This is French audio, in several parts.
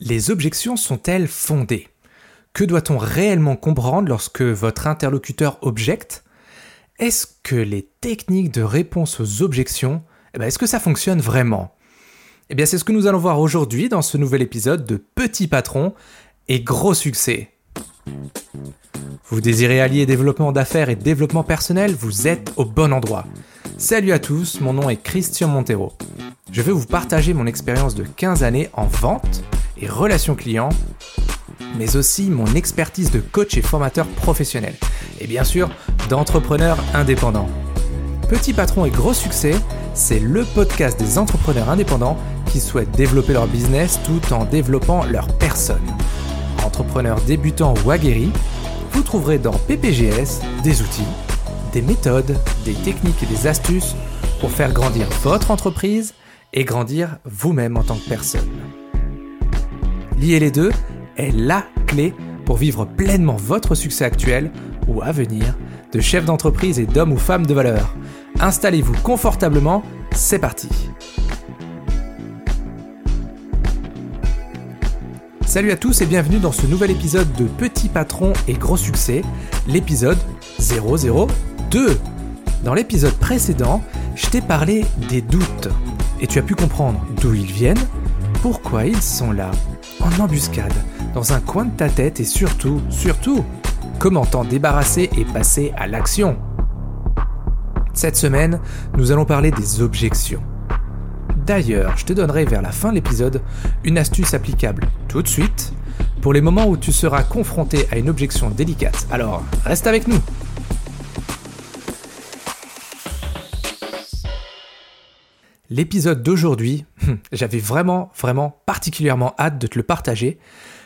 Les objections sont-elles fondées? Que doit-on réellement comprendre lorsque votre interlocuteur objecte? Est-ce que les techniques de réponse aux objections, eh ben, est-ce que ça fonctionne vraiment? Eh bien c'est ce que nous allons voir aujourd'hui dans ce nouvel épisode de Petit Patron et Gros Succès. Vous désirez allier développement d'affaires et développement personnel, vous êtes au bon endroit. Salut à tous, mon nom est Christian Montero. Je vais vous partager mon expérience de 15 années en vente et relations clients, mais aussi mon expertise de coach et formateur professionnel, et bien sûr d'entrepreneur indépendant. Petit patron et gros succès, c'est le podcast des entrepreneurs indépendants qui souhaitent développer leur business tout en développant leur personne. Entrepreneurs débutants ou aguerris, vous trouverez dans PPGS des outils, des méthodes, des techniques et des astuces pour faire grandir votre entreprise et grandir vous-même en tant que personne. Lier les deux est la clé pour vivre pleinement votre succès actuel ou à venir de chef d'entreprise et d'homme ou femme de valeur. Installez-vous confortablement, c'est parti. Salut à tous et bienvenue dans ce nouvel épisode de Petit Patron et Gros Succès, l'épisode 002. Dans l'épisode précédent, je t'ai parlé des doutes et tu as pu comprendre d'où ils viennent, pourquoi ils sont là, en embuscade, dans un coin de ta tête et surtout, surtout, comment t'en débarrasser et passer à l'action. Cette semaine, nous allons parler des objections. D'ailleurs, je te donnerai vers la fin de l'épisode une astuce applicable tout de suite pour les moments où tu seras confronté à une objection délicate. Alors, reste avec nous. L'épisode d'aujourd'hui, j'avais vraiment, vraiment particulièrement hâte de te le partager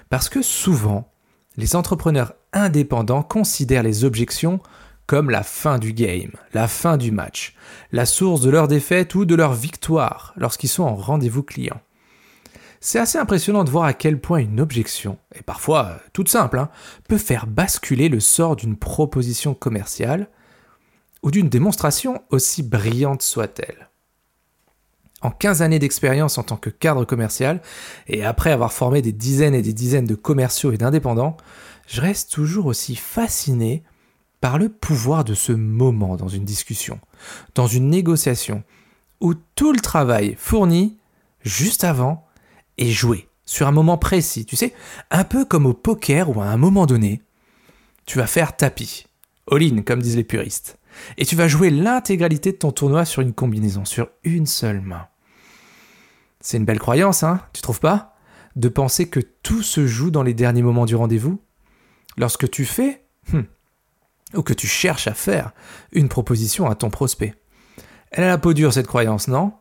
parce que souvent, les entrepreneurs indépendants considèrent les objections comme la fin du game, la fin du match, la source de leur défaite ou de leur victoire lorsqu'ils sont en rendez-vous client. C'est assez impressionnant de voir à quel point une objection, et parfois toute simple, hein, peut faire basculer le sort d'une proposition commerciale ou d'une démonstration aussi brillante soit-elle. En 15 années d'expérience en tant que cadre commercial, et après avoir formé des dizaines et des dizaines de commerciaux et d'indépendants, je reste toujours aussi fasciné par le pouvoir de ce moment dans une discussion, dans une négociation, où tout le travail fourni juste avant est joué sur un moment précis. Tu sais, un peu comme au poker où à un moment donné, tu vas faire tapis, all-in comme disent les puristes, et tu vas jouer l'intégralité de ton tournoi sur une combinaison, sur une seule main. C'est une belle croyance, hein, tu trouves pas? De penser que tout se joue dans les derniers moments du rendez-vous? Lorsque tu fais, hmm, ou que tu cherches à faire, une proposition à ton prospect. Elle a la peau dure, cette croyance, non?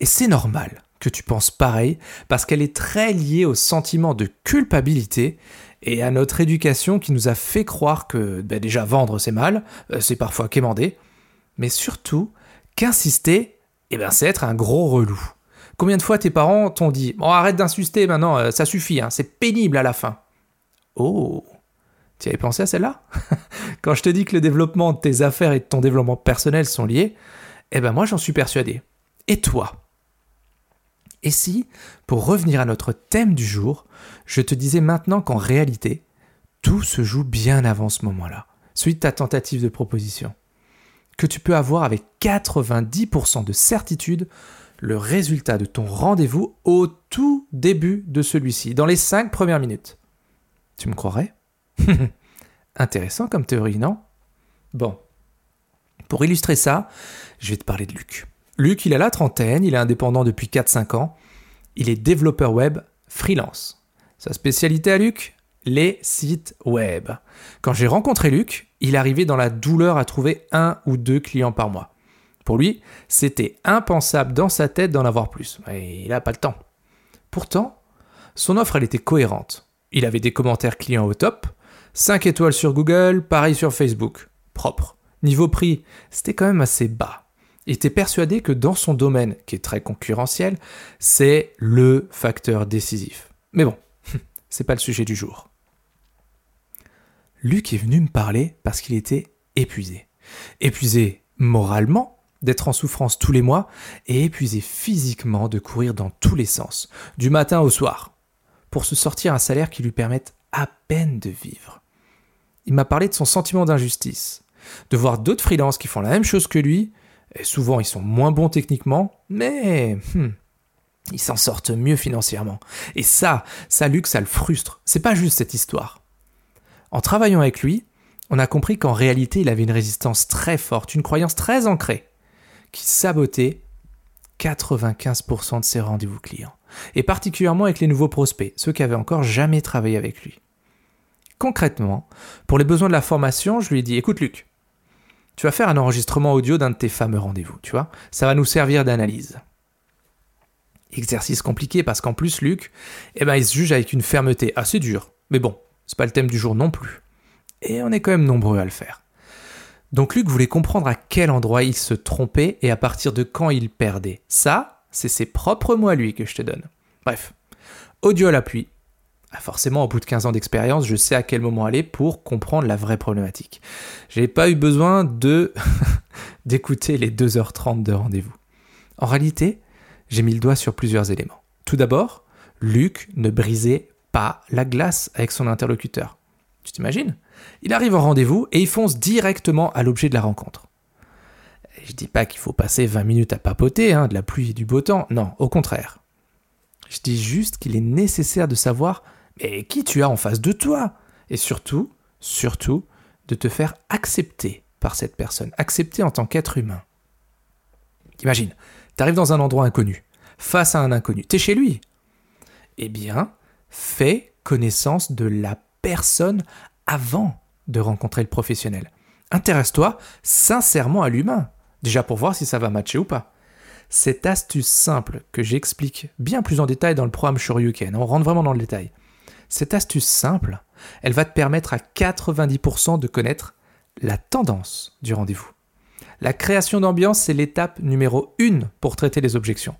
Et c'est normal que tu penses pareil, parce qu'elle est très liée au sentiment de culpabilité et à notre éducation qui nous a fait croire que ben déjà vendre c'est mal, euh, c'est parfois quémander, mais surtout qu'insister, eh ben, c'est être un gros relou. Combien de fois tes parents t'ont dit arrête d'insister maintenant, euh, ça suffit, hein, c'est pénible à la fin. Oh. Tu avais pensé à celle-là? Quand je te dis que le développement de tes affaires et de ton développement personnel sont liés, eh ben moi j'en suis persuadé. Et toi? Et si, pour revenir à notre thème du jour, je te disais maintenant qu'en réalité, tout se joue bien avant ce moment-là, celui de ta tentative de proposition, que tu peux avoir avec 90% de certitude le résultat de ton rendez-vous au tout début de celui-ci, dans les 5 premières minutes. Tu me croirais? Intéressant comme théorie, non? Bon. Pour illustrer ça, je vais te parler de Luc. Luc, il a la trentaine, il est indépendant depuis 4-5 ans. Il est développeur web freelance. Sa spécialité à Luc Les sites web. Quand j'ai rencontré Luc, il arrivait dans la douleur à trouver un ou deux clients par mois. Pour lui, c'était impensable dans sa tête d'en avoir plus. Il n'a pas le temps. Pourtant, son offre, elle était cohérente. Il avait des commentaires clients au top, 5 étoiles sur Google, pareil sur Facebook. Propre. Niveau prix, c'était quand même assez bas. Il était persuadé que dans son domaine, qui est très concurrentiel, c'est le facteur décisif. Mais bon, c'est pas le sujet du jour. Luc est venu me parler parce qu'il était épuisé. Épuisé moralement, d'être en souffrance tous les mois et épuisé physiquement de courir dans tous les sens, du matin au soir. pour se sortir un salaire qui lui permette à peine de vivre. Il m'a parlé de son sentiment d'injustice, de voir d'autres freelances qui font la même chose que lui, et souvent ils sont moins bons techniquement, mais hmm, ils s'en sortent mieux financièrement. Et ça, ça Luc, ça le frustre. C'est pas juste cette histoire. En travaillant avec lui, on a compris qu'en réalité il avait une résistance très forte, une croyance très ancrée, qui sabotait 95% de ses rendez-vous clients, et particulièrement avec les nouveaux prospects, ceux qui avaient encore jamais travaillé avec lui. Concrètement, pour les besoins de la formation, je lui ai dit écoute Luc, tu vas faire un enregistrement audio d'un de tes fameux rendez-vous, tu vois, ça va nous servir d'analyse. Exercice compliqué parce qu'en plus Luc, eh ben, il se juge avec une fermeté assez dure, mais bon, c'est pas le thème du jour non plus. Et on est quand même nombreux à le faire. Donc Luc voulait comprendre à quel endroit il se trompait et à partir de quand il perdait. Ça, c'est ses propres mots lui que je te donne. Bref, audio à l'appui. Ah, forcément, au bout de 15 ans d'expérience, je sais à quel moment aller pour comprendre la vraie problématique. J'ai pas eu besoin de d'écouter les 2h30 de rendez-vous. En réalité, j'ai mis le doigt sur plusieurs éléments. Tout d'abord, Luc ne brisait pas la glace avec son interlocuteur. Tu t'imagines? Il arrive au rendez-vous et il fonce directement à l'objet de la rencontre. Je dis pas qu'il faut passer 20 minutes à papoter, hein, de la pluie et du beau temps, non, au contraire. Je dis juste qu'il est nécessaire de savoir qui tu as en face de toi? Et surtout, surtout, de te faire accepter par cette personne, accepter en tant qu'être humain. Imagine, tu arrives dans un endroit inconnu, face à un inconnu, tu es chez lui. Eh bien, fais connaissance de la personne avant de rencontrer le professionnel. Intéresse-toi sincèrement à l'humain, déjà pour voir si ça va matcher ou pas. Cette astuce simple que j'explique bien plus en détail dans le programme Shoryuken, on rentre vraiment dans le détail. Cette astuce simple, elle va te permettre à 90% de connaître la tendance du rendez-vous. La création d'ambiance, c'est l'étape numéro 1 pour traiter les objections.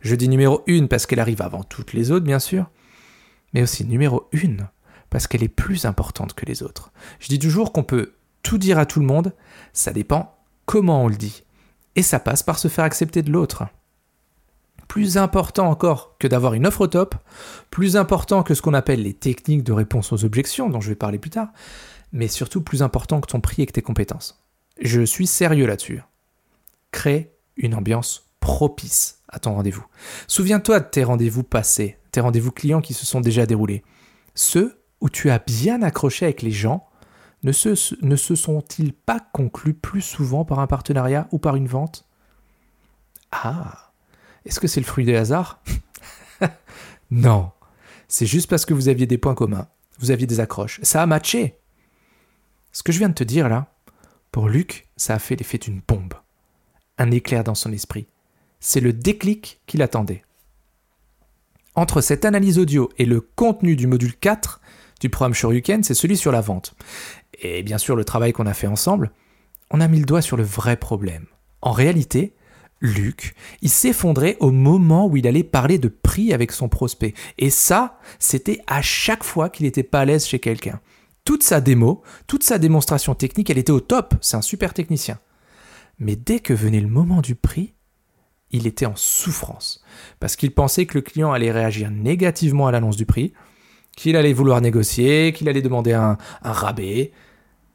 Je dis numéro 1 parce qu'elle arrive avant toutes les autres, bien sûr, mais aussi numéro 1 parce qu'elle est plus importante que les autres. Je dis toujours qu'on peut tout dire à tout le monde, ça dépend comment on le dit. Et ça passe par se faire accepter de l'autre. Plus important encore que d'avoir une offre au top, plus important que ce qu'on appelle les techniques de réponse aux objections, dont je vais parler plus tard, mais surtout plus important que ton prix et que tes compétences. Je suis sérieux là-dessus. Crée une ambiance propice à ton rendez-vous. Souviens-toi de tes rendez-vous passés, tes rendez-vous clients qui se sont déjà déroulés. Ceux où tu as bien accroché avec les gens, ne se, sont-ils pas conclus plus souvent par un partenariat ou par une vente? Ah Est-ce que c'est le fruit des hasards? Non C'est juste parce que vous aviez des points communs, vous aviez des accroches. Ça a matché Ce que je viens de te dire là, pour Luc, ça a fait l'effet d'une bombe. Un éclair dans son esprit. C'est le déclic qu'il attendait. Entre cette analyse audio et le contenu du module 4, du programme Shoryuken, c'est celui sur la vente. Et bien sûr, le travail qu'on a fait ensemble, on a mis le doigt sur le vrai problème. En réalité, Luc, il s'effondrait au moment où il allait parler de prix avec son prospect. Et ça, c'était à chaque fois qu'il n'était pas à l'aise chez quelqu'un. Toute sa démo, toute sa démonstration technique, elle était au top. C'est un super technicien. Mais dès que venait le moment du prix, il était en souffrance. Parce qu'il pensait que le client allait réagir négativement à l'annonce du prix, qu'il allait vouloir négocier, qu'il allait demander un, rabais.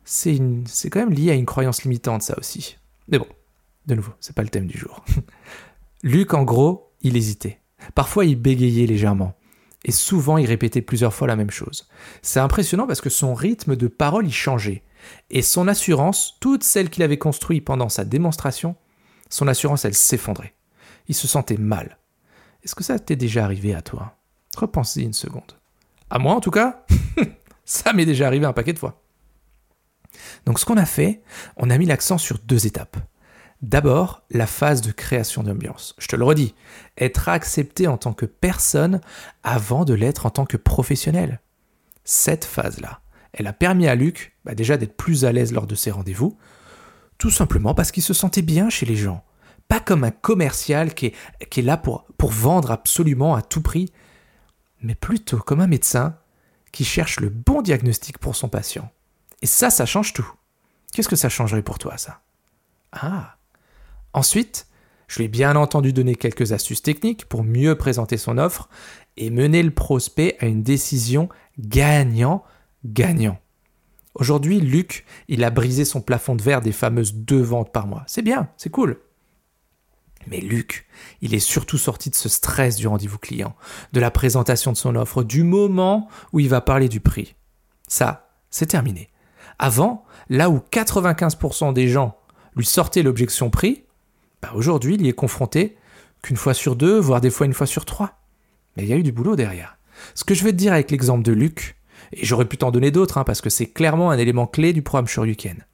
C'est quand même lié à une croyance limitante, ça aussi. Mais bon, de nouveau, c'est pas le thème du jour. Luc, en gros, il hésitait. Parfois, il bégayait légèrement. Et souvent, il répétait plusieurs fois la même chose. C'est impressionnant parce que son rythme de parole y changeait. Et son assurance, toute celle qu'il avait construite pendant sa démonstration, son assurance, elle s'effondrait. Il se sentait mal. Est-ce que ça t'est déjà arrivé à toi? Repense-y une seconde. À moi en tout cas, ça m'est déjà arrivé un paquet de fois. Donc ce qu'on a fait, on a mis l'accent sur deux étapes. D'abord, la phase de création d'ambiance. Je te le redis, être accepté en tant que personne avant de l'être en tant que professionnel. Cette phase-là, elle a permis à Luc bah, déjà d'être plus à l'aise lors de ses rendez-vous, tout simplement parce qu'il se sentait bien chez les gens. Pas comme un commercial qui est, là pour vendre absolument à tout prix, mais plutôt comme un médecin qui cherche le bon diagnostic pour son patient. Et ça, ça change tout. Qu'est-ce que ça changerait pour toi, ça? Ah Ensuite, Je lui ai bien entendu donner quelques astuces techniques pour mieux présenter son offre et mener le prospect à une décision gagnant-gagnant. Aujourd'hui, Luc, il a brisé son plafond de verre des fameuses deux ventes par mois. C'est bien, c'est cool. Mais Luc, il est surtout sorti de ce stress du rendez-vous client, de la présentation de son offre, du moment où il va parler du prix. Ça, c'est terminé. Avant, là où 95% des gens lui sortaient l'objection prix, bah aujourd'hui, il y est confronté qu'une fois sur deux, voire des fois une fois sur trois. Mais il y a eu du boulot derrière. Ce que je vais te dire avec l'exemple de Luc, et j'aurais pu t'en donner d'autres, hein, parce que c'est clairement un élément clé du programme Shoryuken,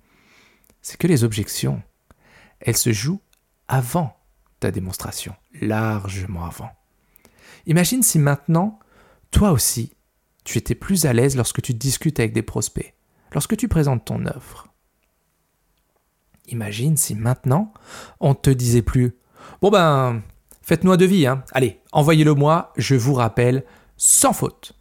c'est que les objections, elles se jouent avant ta démonstration, largement avant. Imagine si maintenant, toi aussi, tu étais plus à l'aise lorsque tu discutes avec des prospects, lorsque tu présentes ton offre. Imagine si maintenant, on te disait plus Bon ben, faites-nous un devis, hein. allez, envoyez-le moi, je vous rappelle, sans faute.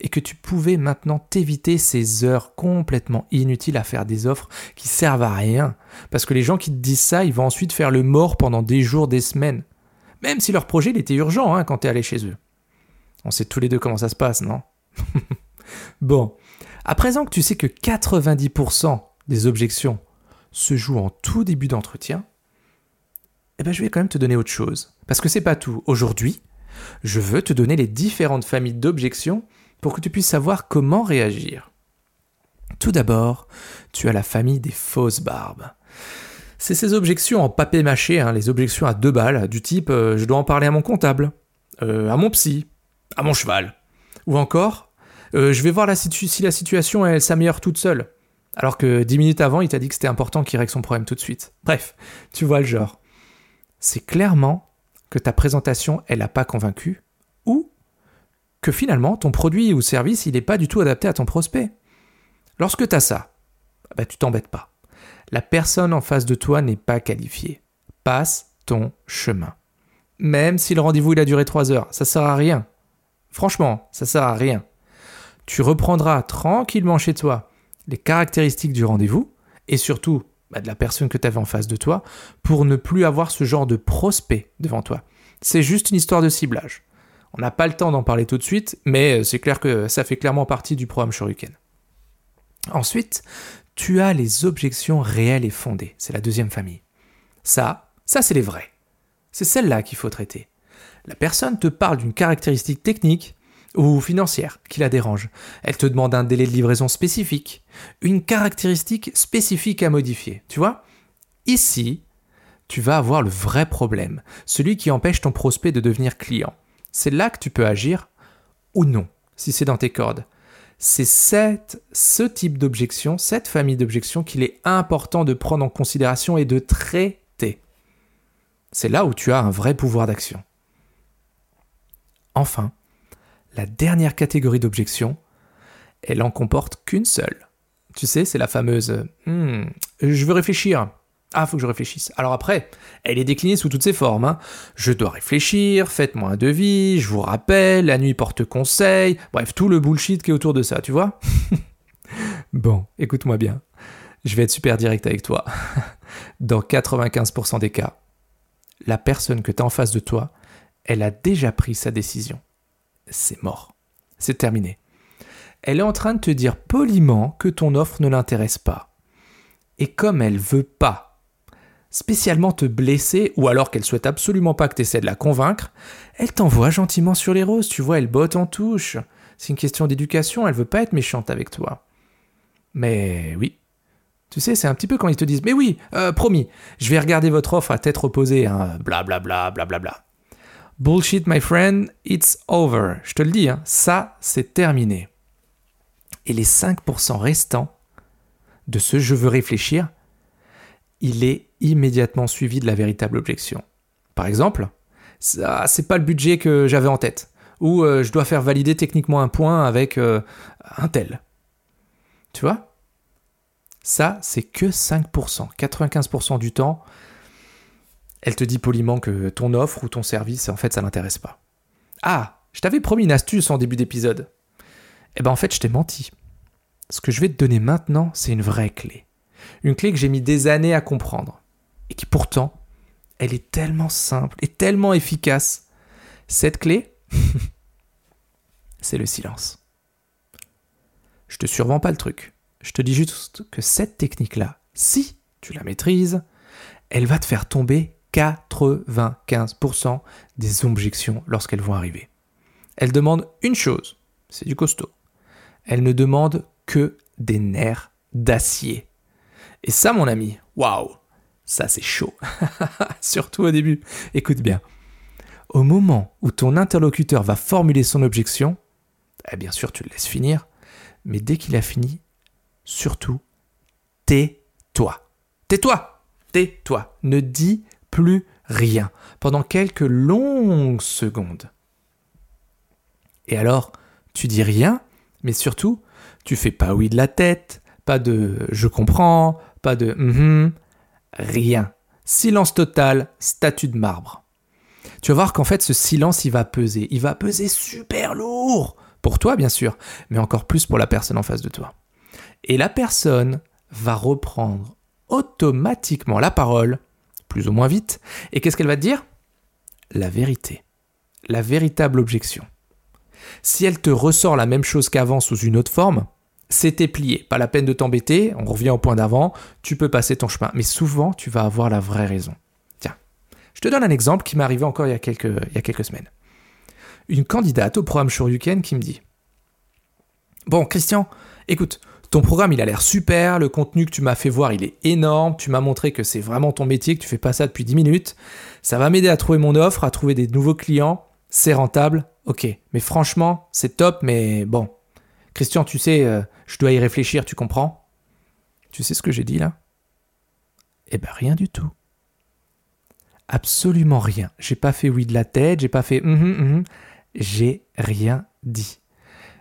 Et que tu pouvais maintenant t'éviter ces heures complètement inutiles à faire des offres qui servent à rien. Parce que les gens qui te disent ça, ils vont ensuite faire le mort pendant des jours, des semaines. Même si leur projet il était urgent hein, quand tu es allé chez eux. On sait tous les deux comment ça se passe, non? Bon, à présent que tu sais que 90% des objections se jouent en tout début d'entretien, eh ben je vais quand même te donner autre chose. Parce que c'est pas tout. Aujourd'hui, je veux te donner les différentes familles d'objections pour que tu puisses savoir comment réagir. Tout d'abord, tu as la famille des fausses barbes. C'est ces objections en papier mâché, hein, les objections à deux balles, du type euh, je dois en parler à mon comptable, euh, à mon psy, à mon cheval. Ou encore, euh, je vais voir si la situation s'améliore toute seule. Alors que dix minutes avant, il t'a dit que c'était important qu'il règle son problème tout de suite. Bref, tu vois le genre. C'est clairement que ta présentation, elle n'a pas convaincu, que finalement, ton produit ou service, il n'est pas du tout adapté à ton prospect. Lorsque tu as ça, bah, tu t'embêtes pas. La personne en face de toi n'est pas qualifiée. Passe ton chemin. Même si le rendez-vous il a duré trois heures, ça sert à rien. Franchement, ça sert à rien. Tu reprendras tranquillement chez toi les caractéristiques du rendez-vous et surtout bah, de la personne que tu avais en face de toi pour ne plus avoir ce genre de prospect devant toi. C'est juste une histoire de ciblage. On n'a pas le temps d'en parler tout de suite, mais euh, c'est clair que ça fait clairement partie du programme Shuriken. Ensuite, tu as les objections réelles et fondées. C'est la deuxième famille. Ça, ça c'est les vrais. C'est celle-là qu'il faut traiter. La personne te parle d'une caractéristique technique ou financière qui la dérange. Elle te demande un délai de livraison spécifique, une caractéristique spécifique à modifier. Tu vois? Ici, tu vas avoir le vrai problème, celui qui empêche ton prospect de devenir client. C'est là que tu peux agir ou non, si c'est dans tes cordes. C'est ce type d'objection, cette famille d'objections qu'il est important de prendre en considération et de traiter. C'est là où tu as un vrai pouvoir d'action. Enfin, la dernière catégorie d'objections, elle en comporte qu'une seule. Tu sais, c'est la fameuse hmm, je veux réfléchir. Ah, faut que je réfléchisse. Alors après, elle est déclinée sous toutes ses formes. Hein. Je dois réfléchir, faites-moi un devis, je vous rappelle, la nuit porte conseil, bref, tout le bullshit qui est autour de ça, tu vois Bon, écoute-moi bien. Je vais être super direct avec toi. Dans 95% des cas, la personne que tu as en face de toi, elle a déjà pris sa décision c'est mort. C'est terminé. Elle est en train de te dire poliment que ton offre ne l'intéresse pas. Et comme elle veut pas spécialement te blesser, ou alors qu'elle souhaite absolument pas que tu essaies de la convaincre, elle t'envoie gentiment sur les roses, tu vois, elle botte en touche. C'est une question d'éducation, elle veut pas être méchante avec toi. Mais oui. Tu sais, c'est un petit peu quand ils te disent Mais oui, euh, promis, je vais regarder votre offre à tête reposée, hein, blablabla, blablabla. Bullshit, my friend, it's over. Je te le dis, hein, ça, c'est terminé. Et les 5% restants de ce je veux réfléchir, il est immédiatement suivi de la véritable objection. Par exemple, ça, c'est pas le budget que j'avais en tête. Ou euh, je dois faire valider techniquement un point avec euh, un tel. Tu vois? Ça, c'est que 5%. 95% du temps, elle te dit poliment que ton offre ou ton service, en fait, ça l'intéresse pas. Ah, je t'avais promis une astuce en début d'épisode. Eh ben en fait, je t'ai menti. Ce que je vais te donner maintenant, c'est une vraie clé. Une clé que j'ai mis des années à comprendre. Et qui pourtant, elle est tellement simple et tellement efficace. Cette clé, c'est le silence. Je te survends pas le truc. Je te dis juste que cette technique-là, si tu la maîtrises, elle va te faire tomber 95% des objections lorsqu'elles vont arriver. Elle demande une chose, c'est du costaud. Elle ne demande que des nerfs d'acier. Et ça, mon ami, waouh, ça c'est chaud. Surtout au début. Écoute bien. Au moment où ton interlocuteur va formuler son objection, eh bien sûr, tu le laisses finir, mais dès qu'il a fini, surtout, tais-toi. Tais-toi Tais-toi. Ne dis plus rien pendant quelques longues secondes. Et alors, tu dis rien, mais surtout, tu fais pas oui de la tête, pas de je comprends, pas de mm rien. Silence total, statut de marbre. Tu vas voir qu'en fait, ce silence, il va peser. Il va peser super lourd. Pour toi, bien sûr, mais encore plus pour la personne en face de toi. Et la personne va reprendre automatiquement la parole, plus ou moins vite, et qu'est-ce qu'elle va te dire? La vérité. La véritable objection. Si elle te ressort la même chose qu'avant sous une autre forme, c'était plié. Pas la peine de t'embêter, on revient au point d'avant, tu peux passer ton chemin. Mais souvent, tu vas avoir la vraie raison. Tiens, je te donne un exemple qui m'est arrivé encore il y, a quelques, semaines. Une candidate au programme Shoryuken qui me dit Bon, Christian, écoute, ton programme, il a l'air super, le contenu que tu m'as fait voir, il est énorme, tu m'as montré que c'est vraiment ton métier, que tu fais pas ça depuis 10 minutes. Ça va m'aider à trouver mon offre, à trouver des nouveaux clients, c'est rentable, ok. Mais franchement, c'est top, mais bon. Christian, tu sais, euh, je dois y réfléchir, tu comprends? Tu sais ce que j'ai dit là? Eh ben rien du tout. Absolument rien. J'ai pas fait oui de la tête, j'ai pas fait hum, j'ai rien dit.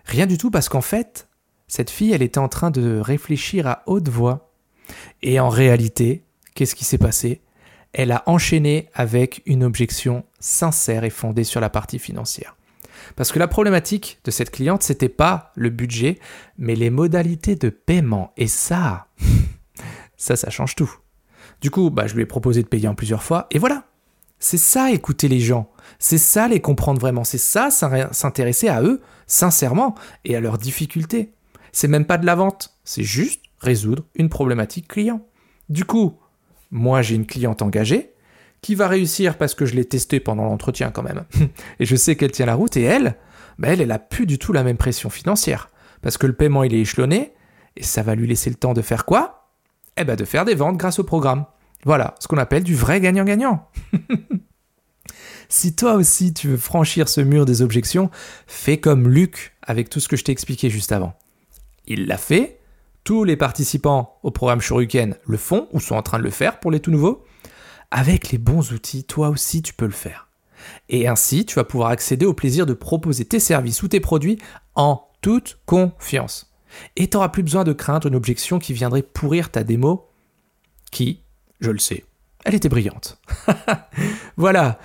Rien du tout parce qu'en fait, cette fille, elle était en train de réfléchir à haute voix. Et en réalité, qu'est-ce qui s'est passé? Elle a enchaîné avec une objection sincère et fondée sur la partie financière. Parce que la problématique de cette cliente, c'était pas le budget, mais les modalités de paiement. Et ça, ça, ça change tout. Du coup, bah, je lui ai proposé de payer en plusieurs fois, et voilà. C'est ça écouter les gens. C'est ça les comprendre vraiment. C'est ça s'intéresser à eux, sincèrement, et à leurs difficultés. C'est même pas de la vente, c'est juste résoudre une problématique client. Du coup, moi j'ai une cliente engagée qui va réussir parce que je l'ai testée pendant l'entretien quand même. et je sais qu'elle tient la route et elle, bah elle, elle a plus du tout la même pression financière. Parce que le paiement il est échelonné et ça va lui laisser le temps de faire quoi? Eh ben de faire des ventes grâce au programme. Voilà, ce qu'on appelle du vrai gagnant-gagnant. si toi aussi tu veux franchir ce mur des objections, fais comme Luc avec tout ce que je t'ai expliqué juste avant. Il l'a fait. Tous les participants au programme Shoryuken le font ou sont en train de le faire pour les tout nouveaux. Avec les bons outils, toi aussi tu peux le faire. Et ainsi, tu vas pouvoir accéder au plaisir de proposer tes services ou tes produits en toute confiance. Et tu n'auras plus besoin de craindre une objection qui viendrait pourrir ta démo, qui, je le sais, elle était brillante. voilà,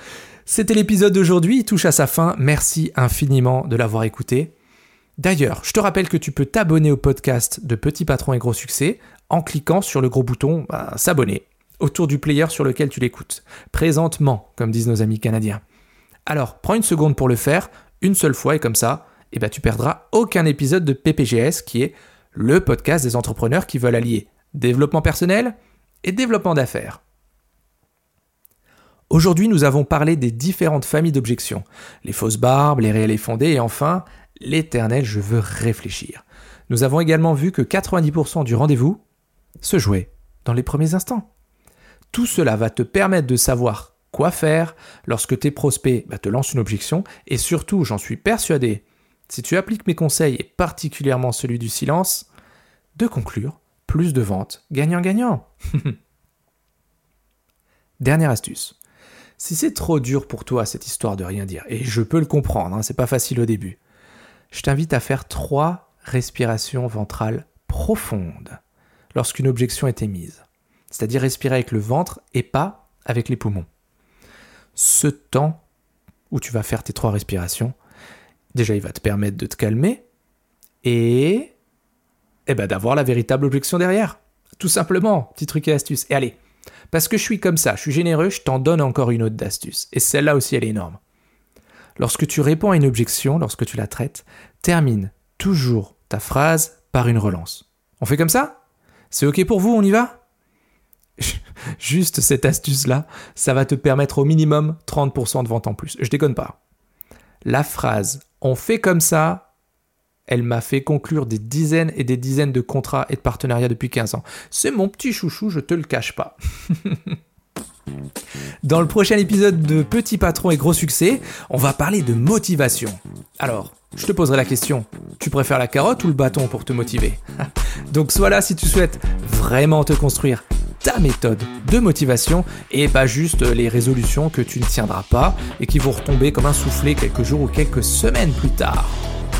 c'était l'épisode d'aujourd'hui, il touche à sa fin. Merci infiniment de l'avoir écouté. D'ailleurs, je te rappelle que tu peux t'abonner au podcast de Petit Patron et Gros Succès en cliquant sur le gros bouton bah, S'abonner autour du player sur lequel tu l'écoutes. Présentement, comme disent nos amis canadiens. Alors, prends une seconde pour le faire, une seule fois, et comme ça, eh ben, tu perdras aucun épisode de PPGS, qui est le podcast des entrepreneurs qui veulent allier développement personnel et développement d'affaires. Aujourd'hui, nous avons parlé des différentes familles d'objections, les fausses barbes, les réelles et fondées, et enfin l'éternel je veux réfléchir. Nous avons également vu que 90% du rendez-vous se jouait dans les premiers instants. Tout cela va te permettre de savoir quoi faire lorsque tes prospects bah, te lancent une objection et surtout, j'en suis persuadé, si tu appliques mes conseils et particulièrement celui du silence, de conclure plus de ventes gagnant-gagnant. Dernière astuce. Si c'est trop dur pour toi cette histoire de rien dire, et je peux le comprendre, hein, c'est pas facile au début, je t'invite à faire trois respirations ventrales profondes lorsqu'une objection est émise. C'est-à-dire respirer avec le ventre et pas avec les poumons. Ce temps où tu vas faire tes trois respirations, déjà il va te permettre de te calmer et, eh ben, d'avoir la véritable objection derrière. Tout simplement, petit truc et astuce. Et allez, Parce que je suis comme ça, je suis généreux, je t'en donne encore une autre d'astuce. Et celle-là aussi, elle est énorme. Lorsque tu réponds à une objection, lorsque tu la traites, termine toujours ta phrase par une relance. On fait comme ça? C'est ok pour vous, on y va? Juste cette astuce-là, ça va te permettre au minimum 30% de vente en plus. Je déconne pas. La phrase on fait comme ça, elle m'a fait conclure des dizaines et des dizaines de contrats et de partenariats depuis 15 ans. C'est mon petit chouchou, je te le cache pas. Dans le prochain épisode de Petit Patron et Gros Succès, on va parler de motivation. Alors, je te poserai la question, tu préfères la carotte ou le bâton pour te motiver? Donc sois là si tu souhaites vraiment te construire ta méthode de motivation et pas juste les résolutions que tu ne tiendras pas et qui vont retomber comme un soufflet quelques jours ou quelques semaines plus tard.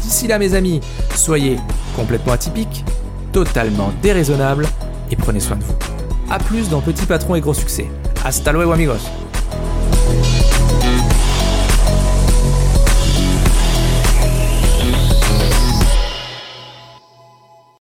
D'ici là mes amis, soyez complètement atypiques, totalement déraisonnables et prenez soin de vous. A plus dans Petit Patron et Gros Succès. Hasta luego amigos